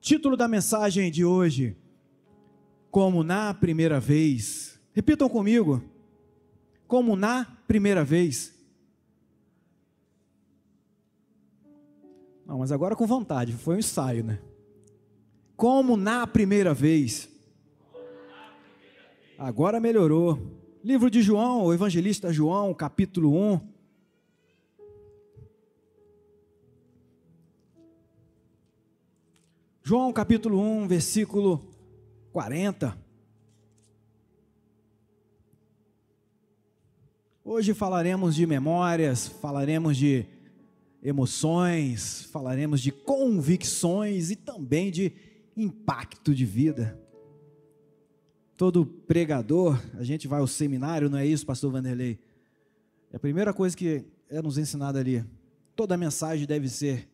Título da mensagem de hoje: Como na primeira vez. Repitam comigo. Como na primeira vez. Não, mas agora com vontade, foi um ensaio, né? Como na primeira vez. Agora melhorou. Livro de João, o evangelista João, capítulo 1. João capítulo 1, versículo 40. Hoje falaremos de memórias, falaremos de emoções, falaremos de convicções e também de impacto de vida. Todo pregador, a gente vai ao seminário, não é isso, pastor Vanderlei? É a primeira coisa que é nos ensinada ali. Toda mensagem deve ser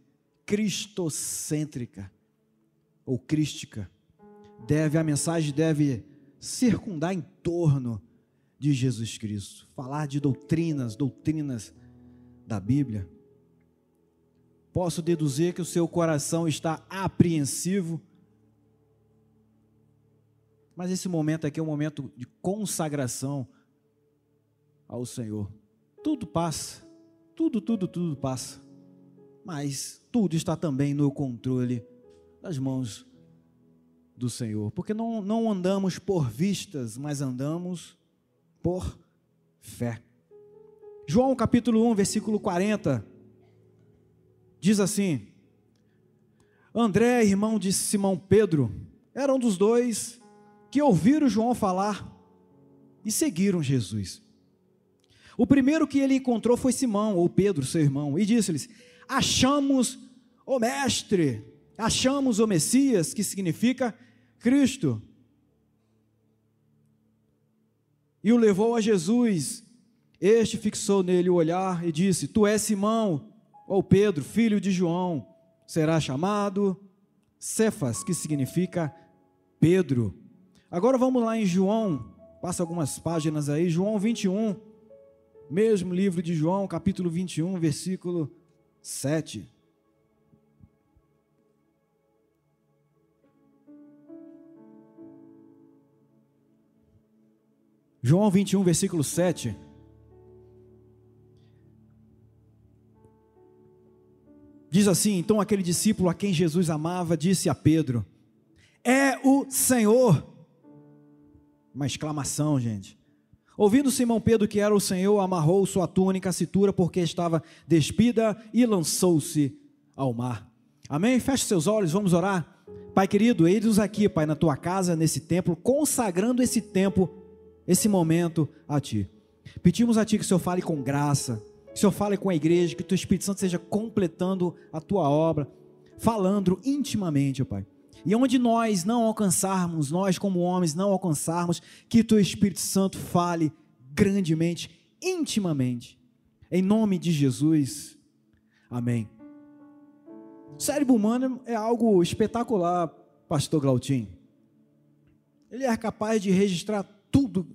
cristocêntrica ou crística. Deve a mensagem deve circundar em torno de Jesus Cristo, falar de doutrinas, doutrinas da Bíblia. Posso deduzir que o seu coração está apreensivo. Mas esse momento aqui é um momento de consagração ao Senhor. Tudo passa, tudo, tudo, tudo passa. Mas tudo está também no controle das mãos do Senhor, porque não, não andamos por vistas, mas andamos por fé. João capítulo 1, versículo 40, diz assim: André, irmão de Simão Pedro, era um dos dois que ouviram João falar e seguiram Jesus. O primeiro que ele encontrou foi Simão, ou Pedro, seu irmão, e disse-lhes: Achamos o Mestre achamos o Messias, que significa Cristo. E o levou a Jesus. Este fixou nele o olhar e disse: Tu és Simão, ou Pedro, filho de João. Será chamado Cefas, que significa Pedro. Agora vamos lá em João, passa algumas páginas aí, João 21, mesmo livro de João, capítulo 21, versículo 7. João 21, versículo 7. Diz assim: Então aquele discípulo a quem Jesus amava disse a Pedro: É o Senhor. Uma exclamação, gente. Ouvindo Simão Pedro que era o Senhor, amarrou sua túnica à cintura porque estava despida e lançou-se ao mar. Amém? Feche seus olhos, vamos orar. Pai querido, eis-nos aqui, Pai, na tua casa, nesse templo, consagrando esse tempo esse momento a Ti. Pedimos a Ti que o Senhor fale com graça, que o Senhor fale com a igreja, que o Teu Espírito Santo seja completando a Tua obra, falando intimamente, Pai. E onde nós não alcançarmos, nós como homens não alcançarmos, que o Teu Espírito Santo fale grandemente, intimamente. Em nome de Jesus. Amém. O cérebro humano é algo espetacular, pastor Glautim. Ele é capaz de registrar tudo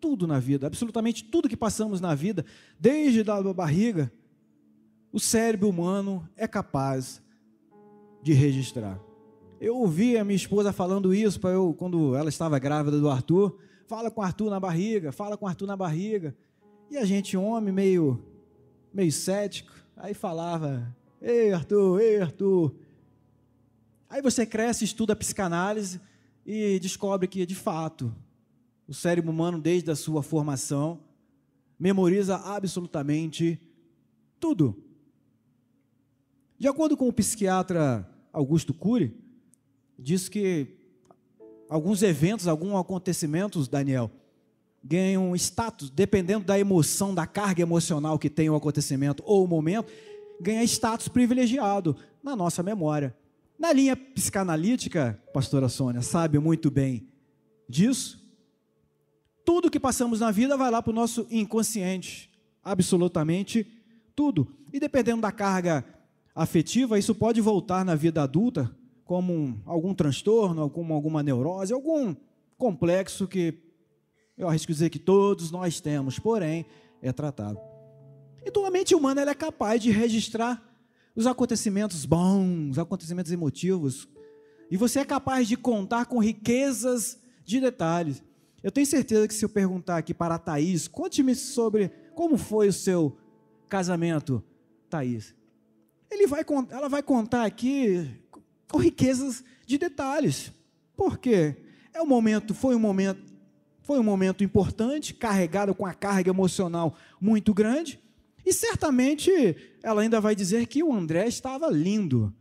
tudo na vida, absolutamente tudo que passamos na vida, desde da barriga, o cérebro humano é capaz de registrar. Eu ouvi a minha esposa falando isso para eu quando ela estava grávida do Arthur, fala com o Arthur na barriga, fala com o Arthur na barriga. E a gente homem meio meio cético, aí falava: "Ei, Arthur, ei, Arthur". Aí você cresce, estuda a psicanálise e descobre que de fato o cérebro humano, desde a sua formação, memoriza absolutamente tudo. De acordo com o psiquiatra Augusto Cury, diz que alguns eventos, alguns acontecimentos, Daniel, ganham status, dependendo da emoção, da carga emocional que tem o acontecimento ou o momento, ganha status privilegiado na nossa memória. Na linha psicanalítica, pastora Sônia sabe muito bem disso, tudo que passamos na vida vai lá para o nosso inconsciente. Absolutamente tudo. E dependendo da carga afetiva, isso pode voltar na vida adulta como um, algum transtorno, como alguma neurose, algum complexo que eu arrisco dizer que todos nós temos, porém é tratado. Então a mente humana é capaz de registrar os acontecimentos bons, os acontecimentos emotivos, E você é capaz de contar com riquezas de detalhes. Eu tenho certeza que se eu perguntar aqui para a Thaís, conte-me sobre como foi o seu casamento, Thaís. Ele vai, ela vai contar aqui com riquezas de detalhes. Por quê? É um momento, foi um momento, foi um momento importante, carregado com a carga emocional muito grande, e certamente ela ainda vai dizer que o André estava lindo.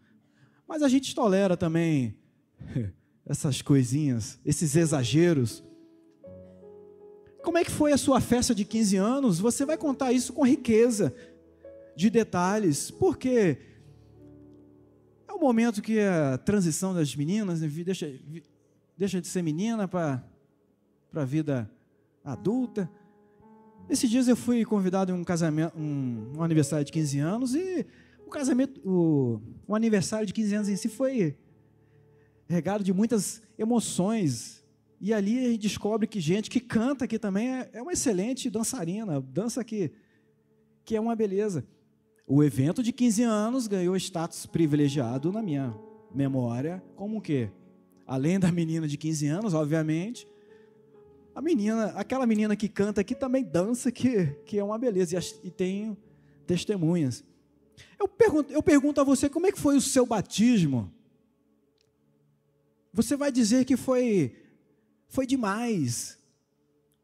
Mas a gente tolera também essas coisinhas, esses exageros. Como é que foi a sua festa de 15 anos? Você vai contar isso com riqueza de detalhes, porque é o momento que a transição das meninas né, deixa, deixa de ser menina para a vida adulta. Esses dias eu fui convidado em um casamento, um, um aniversário de 15 anos e o casamento, o, o aniversário de 15 anos em si foi regado de muitas emoções. E ali a gente descobre que gente que canta aqui também é, é uma excelente dançarina, dança que, que é uma beleza. O evento de 15 anos ganhou status privilegiado na minha memória, como o quê? Além da menina de 15 anos, obviamente, a menina, aquela menina que canta aqui também dança, que, que é uma beleza, e, e tem testemunhas. Eu pergunto, eu pergunto a você, como é que foi o seu batismo? Você vai dizer que foi, foi demais.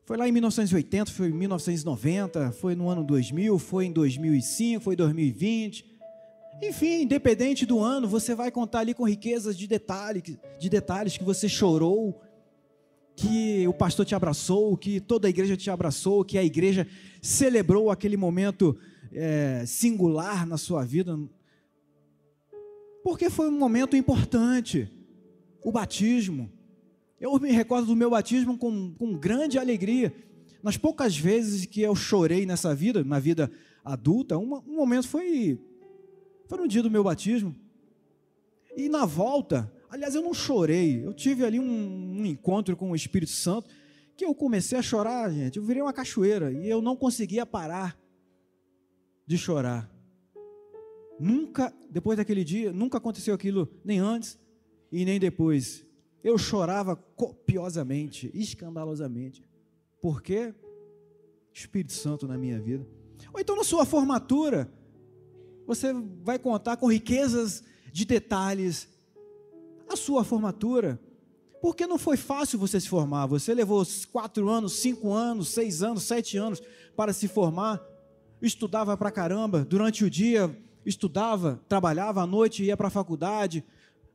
Foi lá em 1980, foi em 1990, foi no ano 2000, foi em 2005, foi em 2020. Enfim, independente do ano, você vai contar ali com riquezas de detalhes, de detalhes que você chorou, que o pastor te abraçou, que toda a igreja te abraçou, que a igreja celebrou aquele momento é, singular na sua vida, porque foi um momento importante o batismo. Eu me recordo do meu batismo com, com grande alegria. Nas poucas vezes que eu chorei nessa vida, na vida adulta, um, um momento foi, foi no dia do meu batismo. E na volta, aliás, eu não chorei, eu tive ali um, um encontro com o Espírito Santo, que eu comecei a chorar, gente. Eu virei uma cachoeira e eu não conseguia parar de chorar. Nunca, depois daquele dia, nunca aconteceu aquilo, nem antes, e nem depois. Eu chorava copiosamente, escandalosamente. Por quê? Espírito Santo na minha vida. Ou então na sua formatura, você vai contar com riquezas de detalhes a sua formatura. Porque não foi fácil você se formar. Você levou quatro anos, cinco anos, seis anos, sete anos para se formar. Estudava pra caramba. Durante o dia, estudava, trabalhava à noite, ia para a faculdade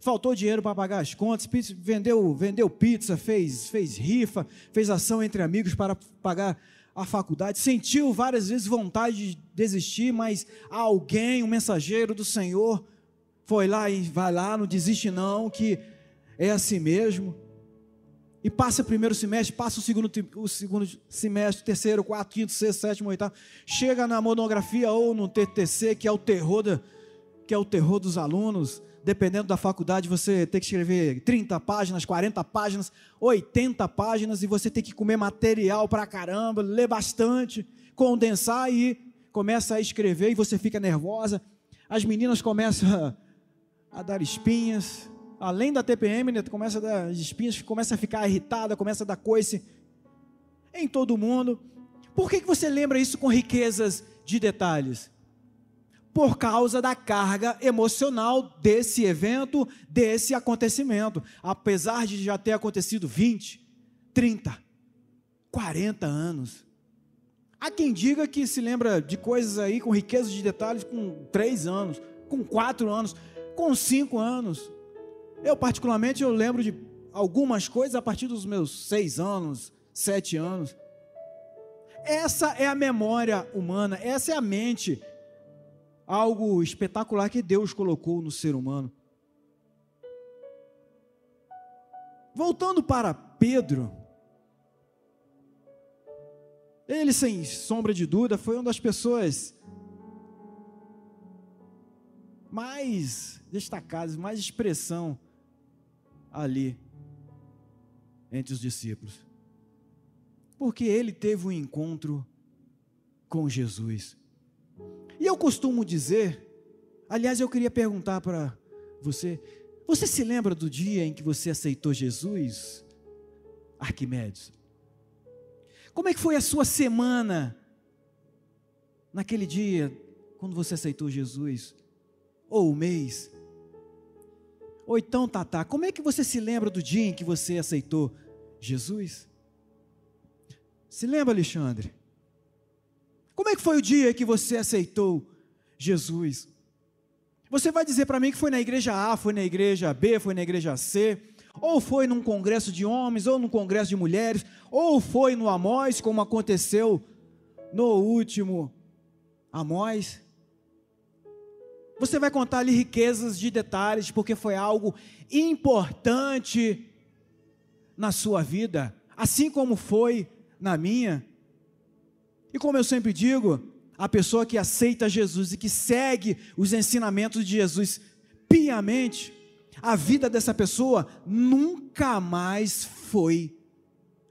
faltou dinheiro para pagar as contas, vendeu, vendeu pizza, fez, fez rifa, fez ação entre amigos para pagar a faculdade, sentiu várias vezes vontade de desistir, mas alguém, um mensageiro do Senhor, foi lá e vai lá, não desiste não, que é assim mesmo. E passa o primeiro semestre, passa o segundo, o segundo semestre, terceiro, quarto, quinto, sexto, sétimo, oitavo. Chega na monografia ou no TTC, que é o terror, da, que é o terror dos alunos dependendo da faculdade, você tem que escrever 30 páginas, 40 páginas, 80 páginas, e você tem que comer material para caramba, ler bastante, condensar e começa a escrever e você fica nervosa. As meninas começam a, a dar espinhas, além da TPM, né, começa a dar espinhas, começa a ficar irritada, começa a dar coice em todo mundo. Por que, que você lembra isso com riquezas de detalhes? Por causa da carga emocional desse evento, desse acontecimento. Apesar de já ter acontecido 20, 30, 40 anos. Há quem diga que se lembra de coisas aí com riqueza de detalhes com 3 anos, com 4 anos, com 5 anos. Eu, particularmente, eu lembro de algumas coisas a partir dos meus 6 anos, 7 anos. Essa é a memória humana, essa é a mente algo espetacular que Deus colocou no ser humano. Voltando para Pedro, ele, sem sombra de dúvida, foi uma das pessoas mais destacadas, mais expressão ali entre os discípulos. Porque ele teve um encontro com Jesus. E eu costumo dizer, aliás, eu queria perguntar para você, Você se lembra do dia em que você aceitou Jesus, Arquimedes? Como é que foi a sua semana naquele dia, quando você aceitou Jesus? Ou o mês? Ou então, Tatá, como é que você se lembra do dia em que você aceitou Jesus? Se lembra, Alexandre? Como é que foi o dia que você aceitou Jesus? Você vai dizer para mim que foi na igreja A, foi na igreja B, foi na igreja C, ou foi num congresso de homens, ou num congresso de mulheres, ou foi no Amós, como aconteceu no último Amós. Você vai contar ali riquezas de detalhes, porque foi algo importante na sua vida, assim como foi na minha. E como eu sempre digo, a pessoa que aceita Jesus e que segue os ensinamentos de Jesus piamente, a vida dessa pessoa nunca mais foi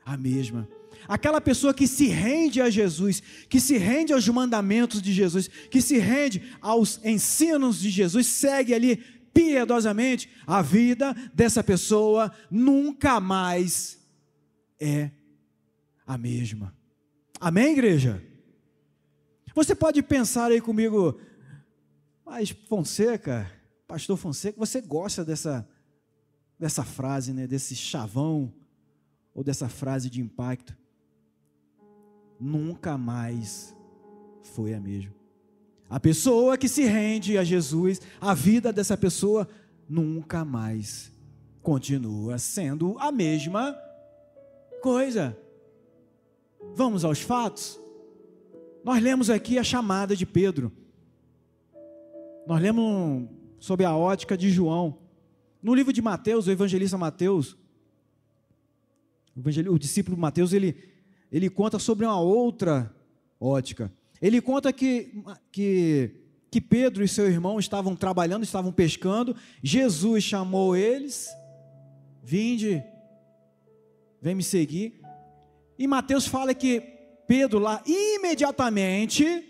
a mesma. Aquela pessoa que se rende a Jesus, que se rende aos mandamentos de Jesus, que se rende aos ensinos de Jesus, segue ali piedosamente, a vida dessa pessoa nunca mais é a mesma. Amém, igreja? Você pode pensar aí comigo, mas Fonseca, pastor Fonseca, você gosta dessa, dessa frase, né, desse chavão, ou dessa frase de impacto? nunca mais foi a mesma. A pessoa que se rende a Jesus, a vida dessa pessoa nunca mais continua sendo a mesma coisa. Vamos aos fatos? Nós lemos aqui a chamada de Pedro. Nós lemos sobre a ótica de João. No livro de Mateus, o evangelista Mateus, o, discípulo Mateus, ele, ele conta sobre uma outra ótica. Ele conta que, que, que Pedro e seu irmão estavam trabalhando, estavam pescando. Jesus chamou eles: Vinde, vem me seguir. E Mateus fala que Pedro lá imediatamente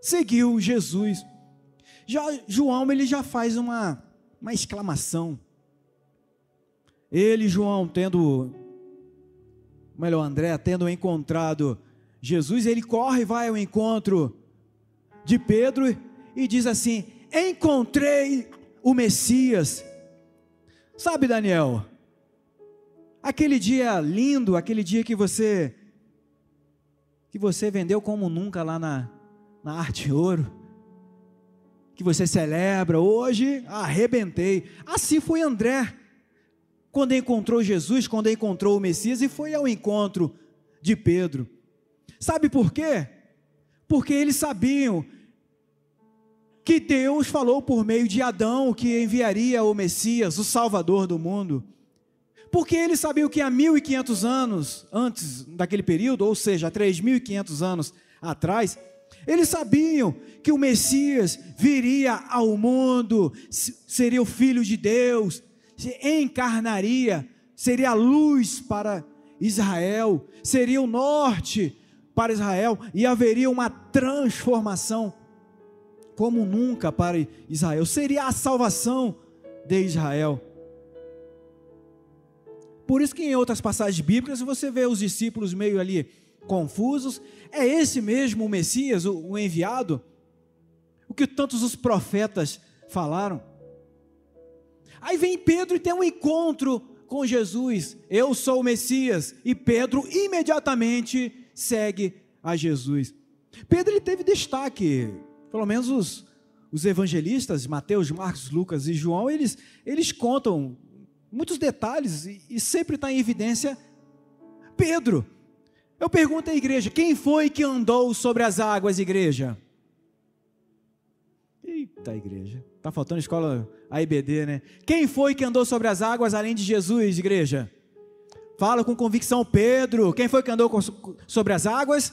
seguiu Jesus. Já João ele já faz uma, uma exclamação. Ele, João, tendo melhor, André, tendo encontrado Jesus, ele corre e vai ao encontro de Pedro e diz assim: Encontrei o Messias. Sabe, Daniel, aquele dia lindo, aquele dia que você que você vendeu como nunca lá na, na Arte Ouro, que você celebra, hoje arrebentei. Assim foi André quando encontrou Jesus, quando encontrou o Messias e foi ao encontro de Pedro. Sabe por quê? Porque eles sabiam que Deus falou por meio de Adão que enviaria o Messias, o Salvador do mundo. Porque eles sabiam que há 1500 anos antes daquele período, ou seja, há 3500 anos atrás, eles sabiam que o Messias viria ao mundo, seria o filho de Deus, se encarnaria, seria a luz para Israel, seria o norte para Israel e haveria uma transformação como nunca para Israel, seria a salvação de Israel. Por isso que em outras passagens bíblicas você vê os discípulos meio ali confusos, é esse mesmo o Messias, o enviado, o que tantos os profetas falaram. Aí vem Pedro e tem um encontro com Jesus. Eu sou o Messias. E Pedro imediatamente segue a Jesus. Pedro ele teve destaque, pelo menos os, os evangelistas, Mateus, Marcos, Lucas e João, eles, eles contam muitos detalhes e, e sempre está em evidência Pedro. Eu pergunto à igreja: quem foi que andou sobre as águas, igreja? Eita, igreja. Está faltando escola AIBD, né? Quem foi que andou sobre as águas além de Jesus, igreja? Fala com convicção, Pedro. Quem foi que andou sobre as águas?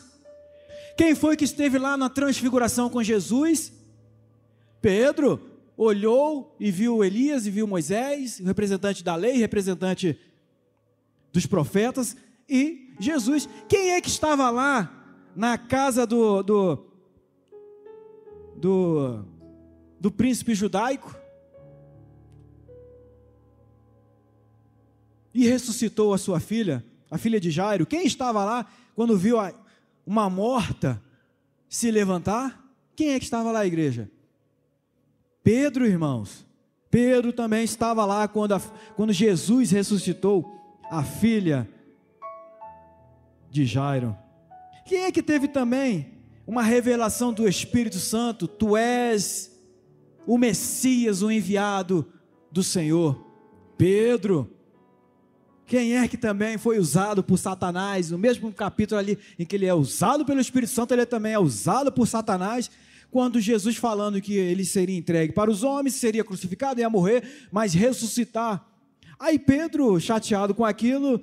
Quem foi que esteve lá na transfiguração com Jesus? Pedro olhou e viu Elias e viu Moisés, representante da lei, representante dos profetas, e Jesus. Quem é que estava lá na casa do, do, do do príncipe judaico? e ressuscitou a sua filha, a filha de Jairo. Quem estava lá quando viu uma morta se levantar? Quem é que estava lá, igreja? Pedro, irmãos. Pedro também estava lá quando, a, quando Jesus ressuscitou a filha de Jairo. Quem é que teve também uma revelação do Espírito Santo? Tu és o Messias, o enviado do Senhor. Pedro. Quem é que também foi usado por Satanás? No mesmo capítulo ali em que ele é usado pelo Espírito Santo, ele também é usado por Satanás. Quando Jesus falando que ele seria entregue para os homens, seria crucificado, ia morrer, mas ressuscitar. Aí Pedro, chateado com aquilo,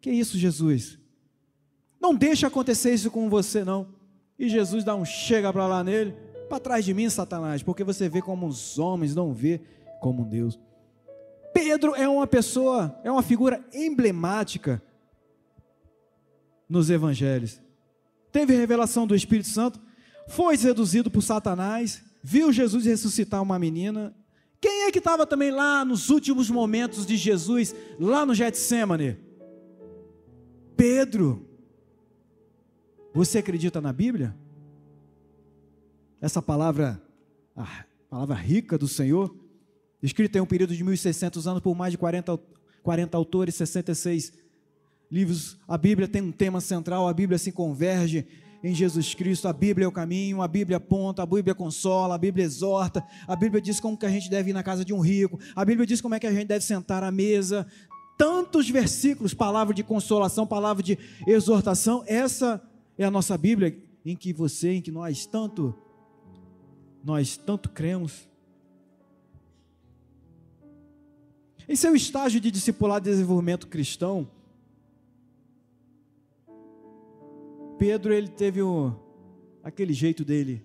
que isso, Jesus? Não deixa acontecer isso com você, não. E Jesus dá um chega para lá nele, para trás de mim, Satanás, porque você vê como os homens, não vê como Deus. Pedro é uma pessoa, é uma figura emblemática nos evangelhos. Teve revelação do Espírito Santo, foi seduzido por Satanás, viu Jesus ressuscitar uma menina. Quem é que estava também lá nos últimos momentos de Jesus, lá no Getsemane? Pedro. Você acredita na Bíblia? Essa palavra, a palavra rica do Senhor, escrita em um período de 1600 anos por mais de 40, 40 autores, 66 livros. A Bíblia tem um tema central, a Bíblia se converge em Jesus Cristo. A Bíblia é o caminho, a Bíblia aponta, a Bíblia consola, a Bíblia exorta, a Bíblia diz como que a gente deve ir na casa de um rico, a Bíblia diz como é que a gente deve sentar à mesa. Tantos versículos, palavra de consolação, palavra de exortação. Essa é a nossa Bíblia em que você, em que nós tanto nós tanto cremos. Em seu estágio de discipulado e desenvolvimento cristão, Pedro ele teve aquele jeito dele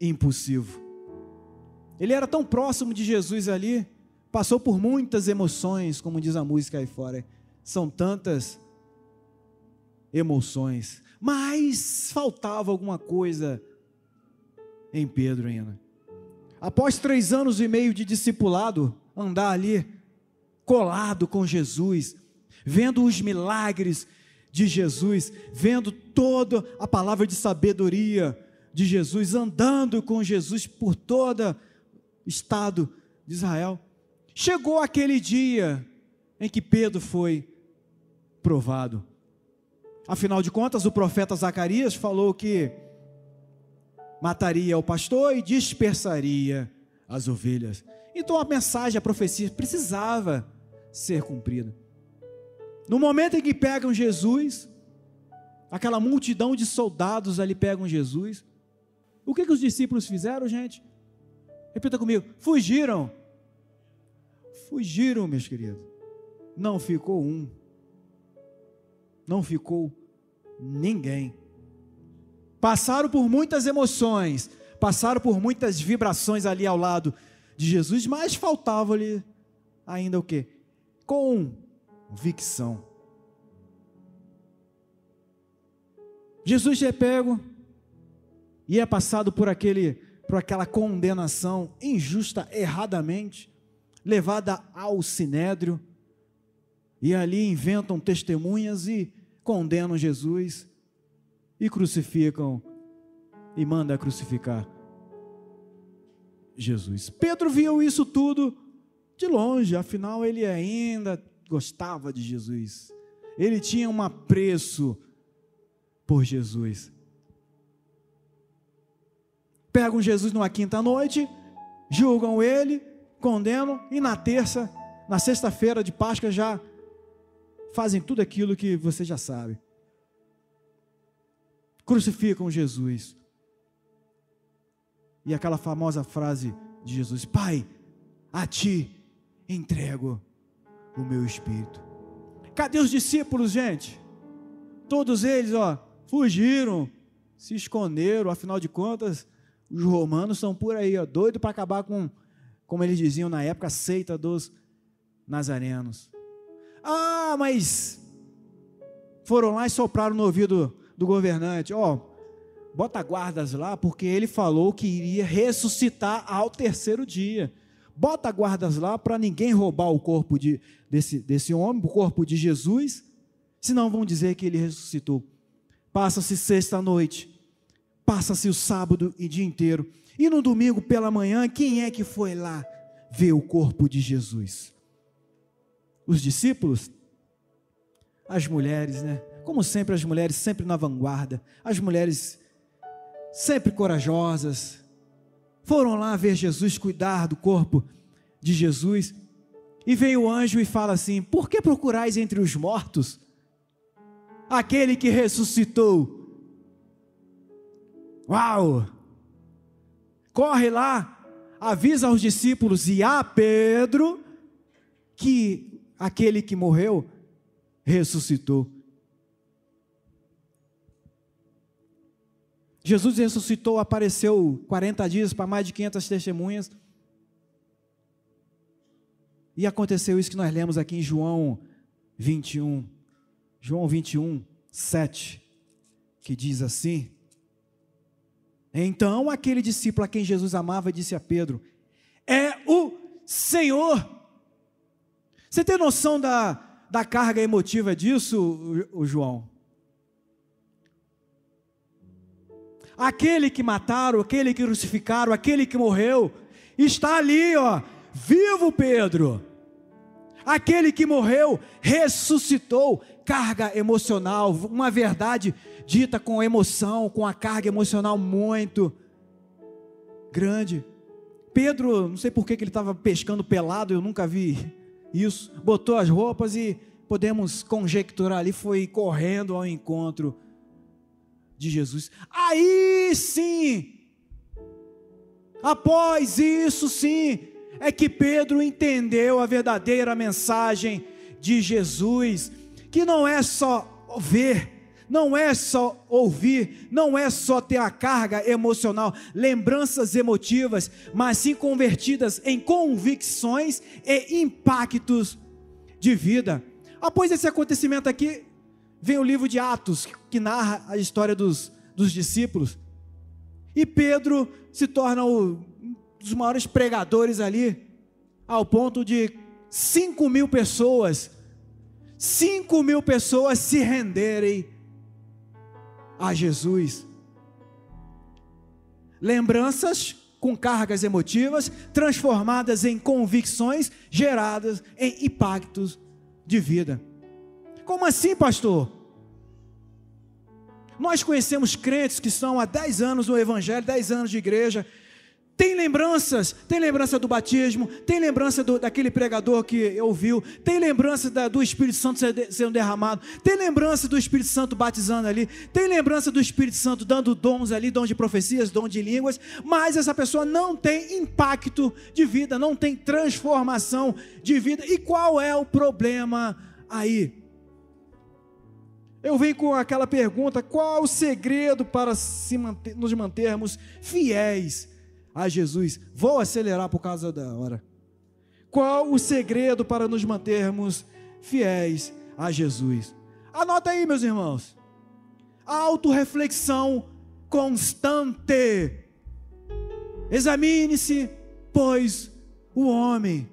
impulsivo. Ele era tão próximo de Jesus ali, passou por muitas emoções, como diz a música aí fora. São tantas emoções, mas faltava alguma coisa em Pedro ainda. Após três anos e meio de discipulado, andar ali colado com Jesus, vendo os milagres de Jesus, vendo toda a palavra de sabedoria de Jesus, andando com Jesus por todo o estado de Israel. Chegou aquele dia em que Pedro foi provado. Afinal de contas, o profeta Zacarias falou que mataria o pastor e dispersaria as ovelhas. Então a mensagem, a profecia precisava ser cumprida. No momento em que pegam Jesus, aquela multidão de soldados ali pegam Jesus, o que, que os discípulos fizeram, gente? Repita comigo: fugiram. Fugiram, meus queridos. Não ficou um, não ficou ninguém. Passaram por muitas emoções, passaram por muitas vibrações ali ao lado de Jesus, mas faltava-lhe ainda o que? Convicção. Jesus é pego e é passado por aquele por aquela condenação injusta, erradamente, levada ao sinédrio, e ali inventam testemunhas e condenam Jesus e crucificam e manda crucificar Jesus. Pedro viu isso tudo de longe, afinal ele ainda gostava de Jesus. Ele tinha um apreço por Jesus. Pegam Jesus numa quinta noite, julgam ele, condenam e na terça, na sexta-feira de Páscoa já fazem tudo aquilo que você já sabe crucificam Jesus. E aquela famosa frase de Jesus: Pai, a ti entrego o meu espírito. Cadê os discípulos, gente? Todos eles, ó, fugiram, se esconderam, afinal de contas, os romanos são por aí, ó, doido para acabar com, como eles diziam na época, a seita dos nazarenos. Ah, mas foram lá e sopraram no ouvido do governante: Ó, bota guardas lá, porque ele falou que iria ressuscitar ao terceiro dia. Bota guardas lá para ninguém roubar o corpo de, desse, desse homem, o corpo de Jesus, senão vão dizer que ele ressuscitou. Passa-se sexta-noite, passa-se o sábado e dia inteiro, e no domingo pela manhã, quem é que foi lá ver o corpo de Jesus? Os discípulos? As mulheres, né? Como sempre, as mulheres sempre na vanguarda, as mulheres sempre corajosas, foram lá ver Jesus, cuidar do corpo de Jesus, e veio o anjo e fala assim: Por que procurais entre os mortos aquele que ressuscitou? Uau! Corre lá, avisa aos discípulos e a Pedro que aquele que morreu ressuscitou. Jesus ressuscitou, apareceu 40 dias para mais de 500 testemunhas. E aconteceu isso que nós lemos aqui em João 21. João 21, 7, que diz assim: Então aquele discípulo a quem Jesus amava disse a Pedro: É o Senhor. Você tem noção da, da carga emotiva disso, o, João? Aquele que mataram, aquele que crucificaram, aquele que morreu, está ali, ó, vivo Pedro. Aquele que morreu ressuscitou, carga emocional, uma verdade dita com emoção, com a carga emocional muito grande. Pedro, não sei por que ele estava pescando pelado, eu nunca vi isso. Botou as roupas e podemos conjecturar ali, foi correndo ao encontro de Jesus. Aí sim, após isso sim, é que Pedro entendeu a verdadeira mensagem de Jesus, que não é só ver, não é só ouvir, não é só ter a carga emocional, lembranças emotivas, mas sim convertidas em convicções e impactos de vida. Após esse acontecimento aqui, vem o livro de Atos, que narra a história dos, dos discípulos. E Pedro se torna o, um dos maiores pregadores ali, ao ponto de 5 mil pessoas, 5 mil pessoas se renderem a Jesus. Lembranças com cargas emotivas, transformadas em convicções, geradas em impactos de vida. Como assim, pastor? Nós conhecemos crentes que estão há 10 anos no Evangelho, 10 anos de igreja, tem lembranças, tem lembrança do batismo, tem lembrança do, daquele pregador que ouviu, tem lembrança da, do Espírito Santo sendo derramado, tem lembrança do Espírito Santo batizando ali, tem lembrança do Espírito Santo dando dons ali, dons de profecias, dons de línguas, mas essa pessoa não tem impacto de vida, não tem transformação de vida. E qual é o problema aí? Eu venho com aquela pergunta: qual o segredo para manter, nos mantermos fiéis a Jesus? Vou acelerar por causa da hora. Qual o segredo para nos mantermos fiéis a Jesus? Anota aí, meus irmãos. Autoreflexão constante. Examine-se, pois, o homem.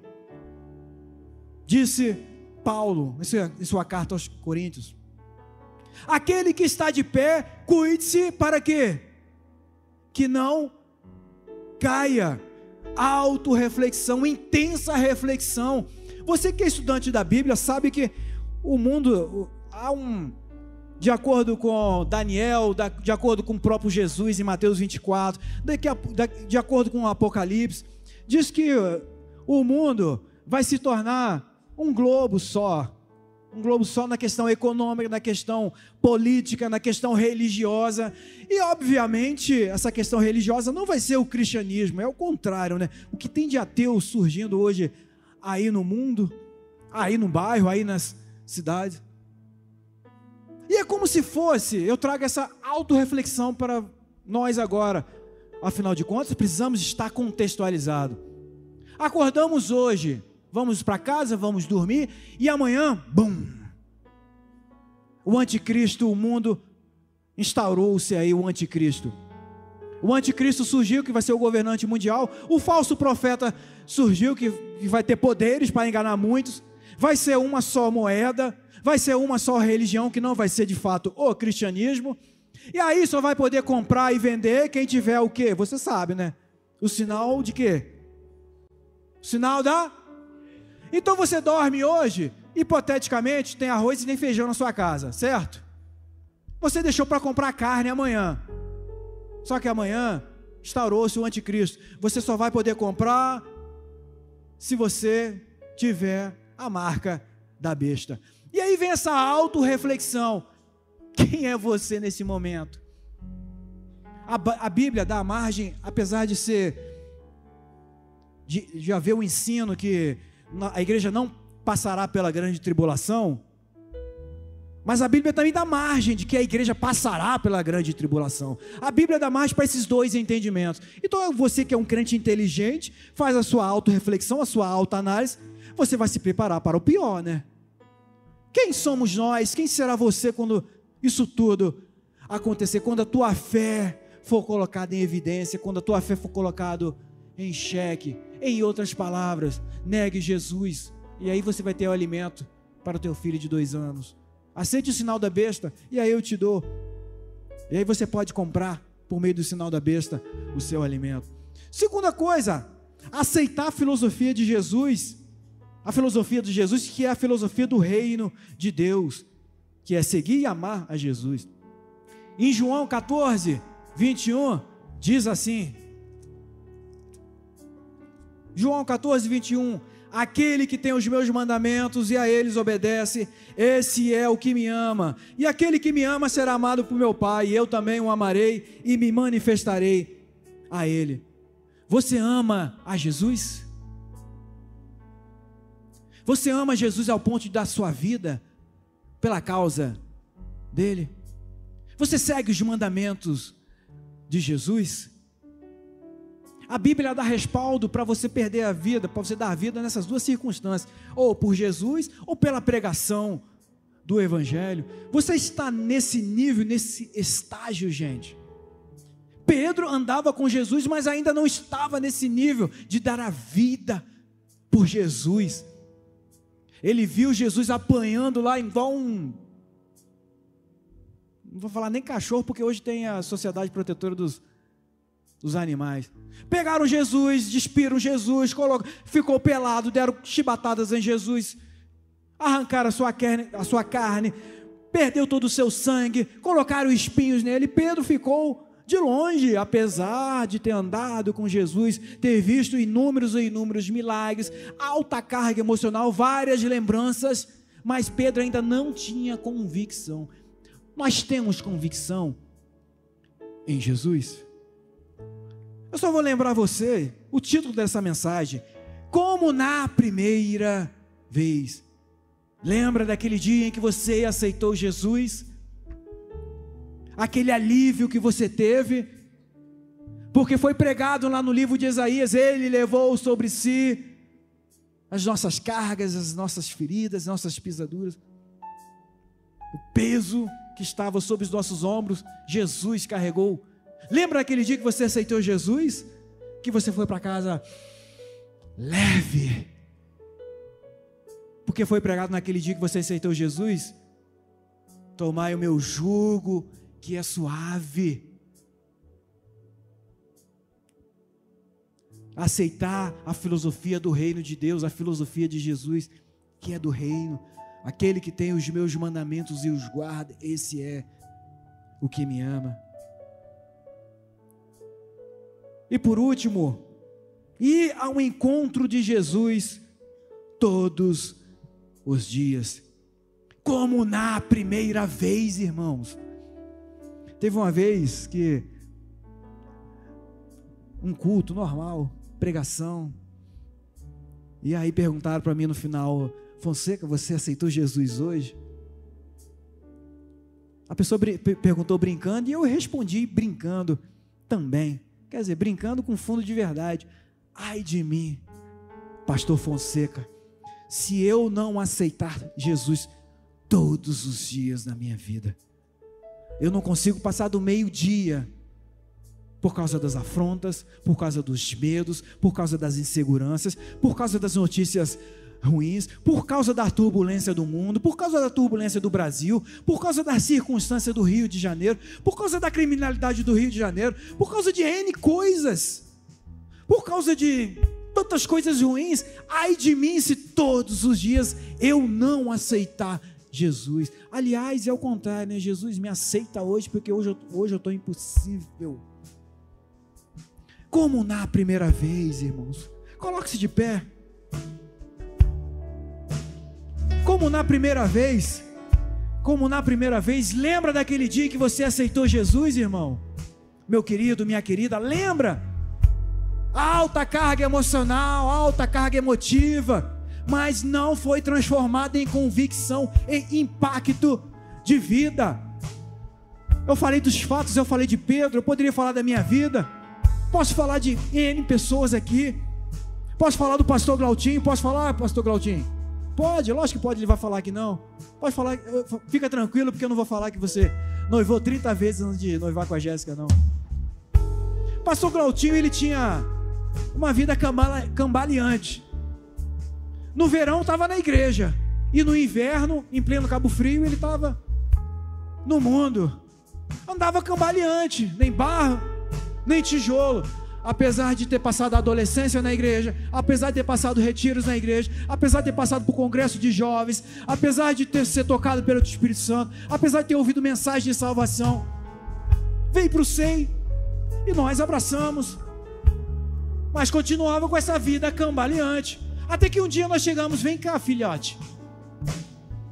Disse Paulo em sua carta aos Coríntios. Aquele que está de pé, cuide-se para quê? Que não caia. Auto-reflexão, intensa reflexão. Você que é estudante da Bíblia sabe que o mundo há um de acordo com Daniel, de acordo com o próprio Jesus em Mateus 24, de acordo com o Apocalipse, diz que o mundo vai se tornar um globo só, um globo só na questão econômica, na questão política, na questão religiosa. E, obviamente, essa questão religiosa não vai ser o cristianismo, é o contrário, né? O que tem de ateu surgindo hoje aí no mundo, aí no bairro, aí nas cidades. E é como se fosse, eu trago essa autorreflexão para nós agora. Afinal de contas, precisamos estar contextualizado. Acordamos hoje, vamos para casa, vamos dormir e amanhã, bum! O anticristo, o mundo instaurou-se aí o anticristo. O anticristo surgiu, que vai ser o governante mundial. O falso profeta surgiu, que, que vai ter poderes para enganar muitos. Vai ser uma só moeda. Vai ser uma só religião, que não vai ser de fato o cristianismo. E aí só vai poder comprar e vender quem tiver o quê? Você sabe, né? O sinal de quê? O sinal da. Então você dorme hoje, hipoteticamente, tem arroz e nem feijão na sua casa, certo? Você deixou para comprar carne amanhã. Só que amanhã instaurou-se o anticristo. Você só vai poder comprar se você tiver a marca da besta. E aí vem essa autorreflexão. Quem é você nesse momento? A, a Bíblia dá margem, apesar de ser de, de haver o um ensino que a igreja não passará pela grande tribulação, mas a Bíblia também dá margem de que a igreja passará pela grande tribulação. A Bíblia dá margem para esses dois entendimentos. Então, você que é um crente inteligente, faz a sua auto-reflexão, a sua auto-análise, você vai se preparar para o pior, né? Quem somos nós? Quem será você quando isso tudo acontecer? Quando a tua fé for colocada em evidência, quando a tua fé for colocada em xeque. Em outras palavras, negue Jesus, e aí você vai ter o alimento para o teu filho de dois anos. Aceite o sinal da besta, e aí eu te dou. E aí você pode comprar, por meio do sinal da besta, o seu alimento. Segunda coisa, aceitar a filosofia de Jesus, a filosofia de Jesus, que é a filosofia do reino de Deus, que é seguir e amar a Jesus. Em João 14, 21, diz assim: João 14, 21. Aquele que tem os meus mandamentos e a eles obedece, esse é o que me ama. E aquele que me ama será amado por meu Pai, e eu também o amarei e me manifestarei a ele. Você ama a Jesus? Você ama Jesus ao ponto de dar sua vida pela causa dele? Você segue os mandamentos de Jesus? A Bíblia dá respaldo para você perder a vida, para você dar vida nessas duas circunstâncias, ou por Jesus, ou pela pregação do Evangelho. Você está nesse nível, nesse estágio, gente. Pedro andava com Jesus, mas ainda não estava nesse nível de dar a vida por Jesus. Ele viu Jesus apanhando lá igual um. Não vou falar nem cachorro, porque hoje tem a Sociedade Protetora dos, dos animais. Pegaram Jesus, despiram Jesus, colocam, ficou pelado, deram chibatadas em Jesus, arrancaram a sua carne, a sua carne, perdeu todo o seu sangue, colocaram espinhos nele. Pedro ficou de longe, apesar de ter andado com Jesus, ter visto inúmeros e inúmeros milagres, alta carga emocional, várias lembranças, mas Pedro ainda não tinha convicção. Nós temos convicção em Jesus? Eu só vou lembrar você o título dessa mensagem: Como na primeira vez. Lembra daquele dia em que você aceitou Jesus? Aquele alívio que você teve? Porque foi pregado lá no livro de Isaías, ele levou sobre si as nossas cargas, as nossas feridas, as nossas pisaduras. O peso que estava sobre os nossos ombros, Jesus carregou Lembra aquele dia que você aceitou Jesus? Que você foi para casa leve. Porque foi pregado naquele dia que você aceitou Jesus? Tomai o meu jugo, que é suave. Aceitar a filosofia do reino de Deus, a filosofia de Jesus, que é do reino. Aquele que tem os meus mandamentos e os guarda, esse é o que me ama. E por último, ir ao encontro de Jesus todos os dias, como na primeira vez, irmãos. Teve uma vez que um culto normal, pregação, e aí perguntaram para mim no final, Fonseca, você aceitou Jesus hoje? A pessoa perguntou brincando e eu respondi brincando também. Quer dizer, brincando com fundo de verdade. Ai de mim, Pastor Fonseca, se eu não aceitar Jesus todos os dias na minha vida, eu não consigo passar do meio-dia por causa das afrontas, por causa dos medos, por causa das inseguranças, por causa das notícias ruins, por causa da turbulência do mundo, por causa da turbulência do Brasil, por causa da circunstância do Rio de Janeiro, por causa da criminalidade do Rio de Janeiro, por causa de N coisas, por causa de tantas coisas ruins. Ai de mim se todos os dias eu não aceitar Jesus. Aliás, é o contrário, né? Jesus me aceita hoje porque hoje, hoje eu estou impossível. Como na primeira vez, irmãos. Coloque-se de pé. Como na primeira vez. Como na primeira vez. Lembra daquele dia que você aceitou Jesus, irmão? Meu querido, minha querida, lembra? Alta carga emocional, alta carga emotiva, mas não foi transformada em convicção, em impacto de vida. Eu falei dos fatos, eu falei de Pedro, eu poderia falar da minha vida. Posso falar de N pessoas aqui. Posso falar do pastor Glautinho? Posso falar, pastor Glautinho? Pode, lógico que pode, ele vai falar que não. Pode falar, fica tranquilo, porque eu não vou falar que você noivou 30 vezes antes de noivar com a Jéssica, não. Pastor Glautinho, ele tinha uma vida cambaleante. No verão estava na igreja, e no inverno, em pleno Cabo Frio, ele estava no mundo. Andava cambaleante, nem barro, nem tijolo. Apesar de ter passado a adolescência na igreja, apesar de ter passado retiros na igreja, apesar de ter passado por congresso de jovens, apesar de ter sido tocado pelo Espírito Santo, apesar de ter ouvido mensagem de salvação, veio para o SEI e nós abraçamos, mas continuava com essa vida cambaleante. Até que um dia nós chegamos, vem cá, filhote.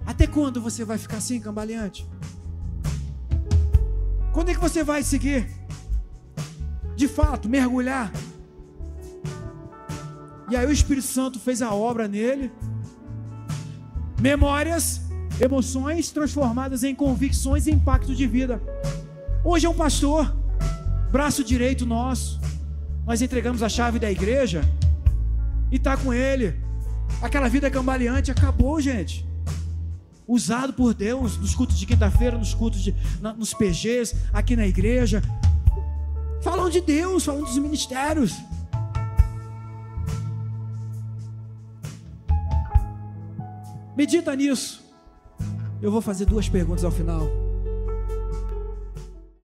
Até quando você vai ficar assim, cambaleante? Quando é que você vai seguir? De fato, mergulhar. E aí o Espírito Santo fez a obra nele. Memórias, emoções transformadas em convicções e impacto de vida. Hoje é um pastor, braço direito nosso. Nós entregamos a chave da igreja e está com ele. Aquela vida cambaleante acabou, gente. Usado por Deus nos cultos de quinta-feira, nos cultos de, na, nos PGs, aqui na igreja, Falam de Deus, falam dos ministérios. Medita nisso. Eu vou fazer duas perguntas ao final.